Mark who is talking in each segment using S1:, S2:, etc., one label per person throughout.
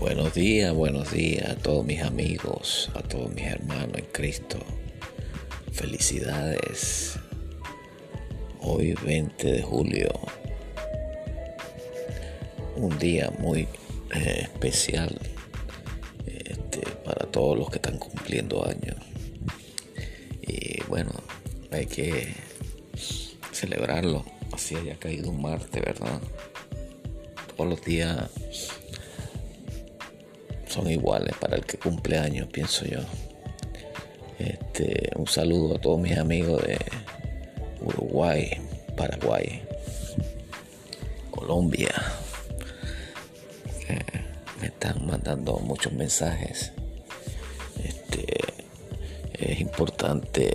S1: Buenos días, buenos días a todos mis amigos, a todos mis hermanos en Cristo. Felicidades. Hoy 20 de julio. Un día muy eh, especial este, para todos los que están cumpliendo años. Y bueno, hay que celebrarlo. Así haya caído un martes, ¿verdad? Todos los días son iguales para el que cumple años, pienso yo. Este, un saludo a todos mis amigos de Uruguay, Paraguay, Colombia. me están mandando muchos mensajes. Este, es importante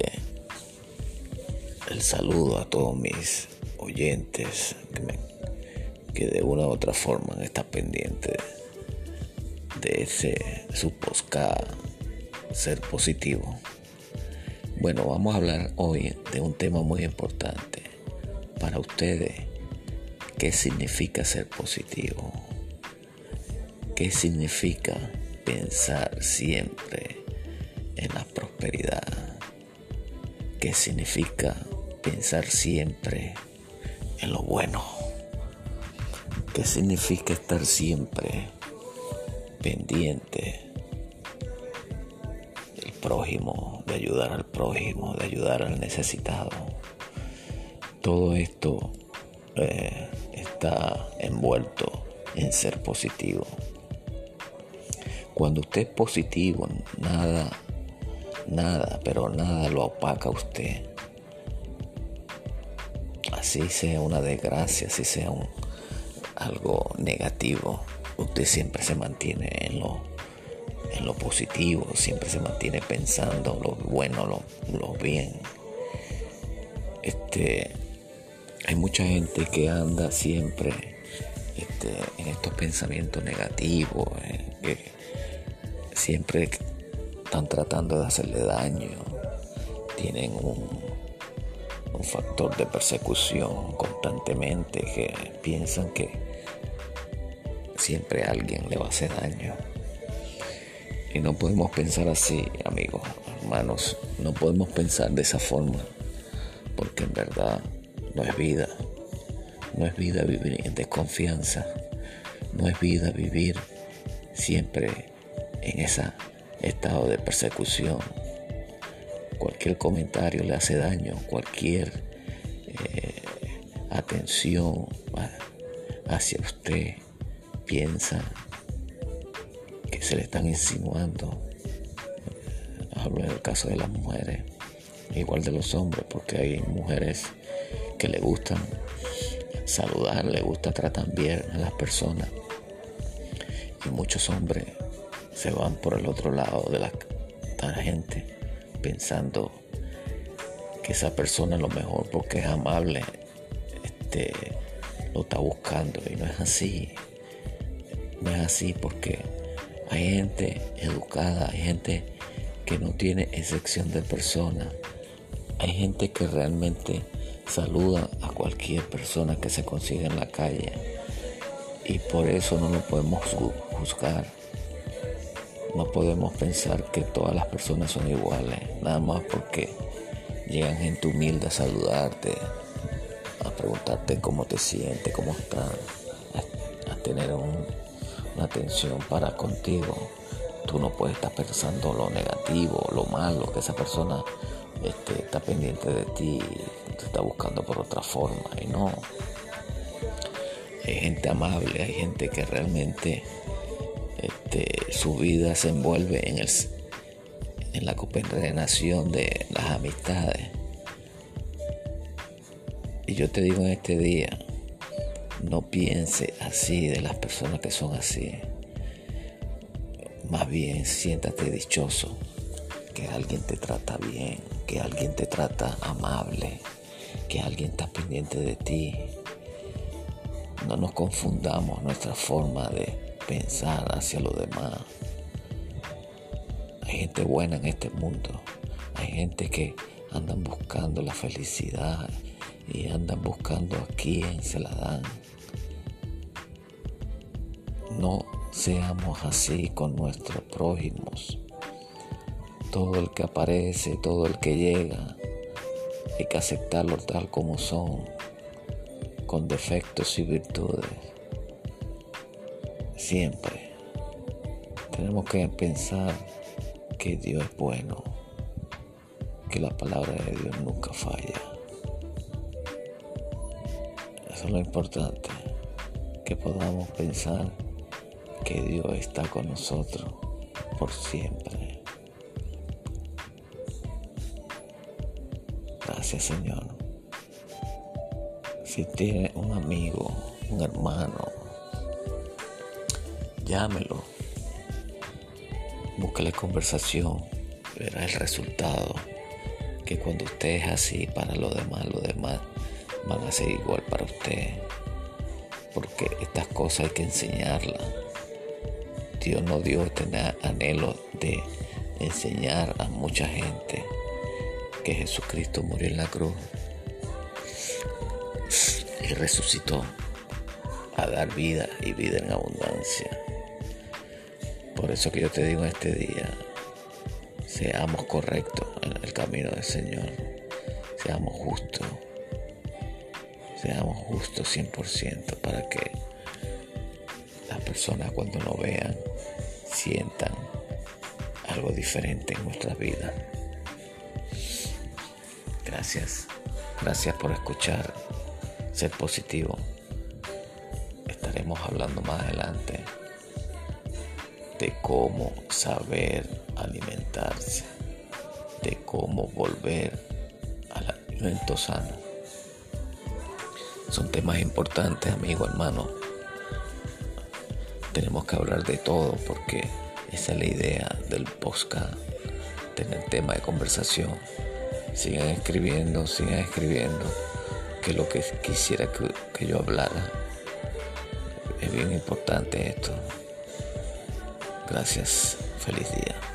S1: el saludo a todos mis oyentes que, de una u otra forma están pendientes de ese su ser positivo. Bueno, vamos a hablar hoy de un tema muy importante para ustedes. ¿Qué significa ser positivo? ¿Qué significa pensar siempre en la prosperidad? ¿Qué significa pensar siempre en lo bueno? ¿Qué significa estar siempre pendiente del prójimo, de ayudar al prójimo, de ayudar al necesitado. Todo esto eh, está envuelto en ser positivo. Cuando usted es positivo, nada, nada, pero nada lo opaca a usted. Así sea una desgracia, así sea un, algo negativo usted siempre se mantiene en lo, en lo positivo, siempre se mantiene pensando lo bueno, lo, lo bien. Este, hay mucha gente que anda siempre este, en estos pensamientos negativos, eh, que siempre están tratando de hacerle daño, tienen un, un factor de persecución constantemente que piensan que siempre alguien le va a hacer daño. Y no podemos pensar así, amigos, hermanos, no podemos pensar de esa forma, porque en verdad no es vida. No es vida vivir en desconfianza. No es vida vivir siempre en ese estado de persecución. Cualquier comentario le hace daño, cualquier eh, atención hacia usted piensa que se le están insinuando. Hablo en el caso de las mujeres, igual de los hombres, porque hay mujeres que le gustan saludar, le gusta tratar bien a las personas. Y muchos hombres se van por el otro lado de la gente pensando que esa persona es lo mejor porque es amable, este, lo está buscando y no es así. No es así porque hay gente educada, hay gente que no tiene excepción de persona. Hay gente que realmente saluda a cualquier persona que se consiga en la calle. Y por eso no lo podemos juzgar. No podemos pensar que todas las personas son iguales, nada más porque llegan gente humilde a saludarte, a preguntarte cómo te sientes, cómo estás, a tener un la atención para contigo. Tú no puedes estar pensando lo negativo, lo malo, que esa persona este, está pendiente de ti, te está buscando por otra forma. Y no. Hay gente amable, hay gente que realmente este, su vida se envuelve en, el, en la compenetración de las amistades. Y yo te digo en este día, no piense así de las personas que son así. Más bien siéntate dichoso que alguien te trata bien, que alguien te trata amable, que alguien está pendiente de ti. No nos confundamos nuestra forma de pensar hacia los demás. Hay gente buena en este mundo. Hay gente que andan buscando la felicidad y andan buscando a quién se la dan. No seamos así con nuestros prójimos. Todo el que aparece, todo el que llega, hay que aceptarlo tal como son, con defectos y virtudes. Siempre tenemos que pensar que Dios es bueno, que la palabra de Dios nunca falla. Eso es lo importante, que podamos pensar que Dios está con nosotros por siempre. Gracias Señor. Si tiene un amigo, un hermano, llámelo. Búsquele conversación. Verá el resultado. Que cuando usted es así para los demás, los demás van a ser igual para usted. Porque estas cosas hay que enseñarlas. Dios nos dio este anhelo de enseñar a mucha gente que Jesucristo murió en la cruz y resucitó a dar vida y vida en abundancia. Por eso que yo te digo este día, seamos correctos en el camino del Señor, seamos justos, seamos justos 100% para que personas cuando nos vean sientan algo diferente en nuestras vidas. Gracias, gracias por escuchar, ser positivo. Estaremos hablando más adelante de cómo saber alimentarse, de cómo volver al alimento sano. Son temas importantes, amigo, hermano tenemos que hablar de todo porque esa es la idea del podcast, tener tema de conversación. Sigan escribiendo, sigan escribiendo, que lo que quisiera que, que yo hablara. Es bien importante esto. Gracias, feliz día.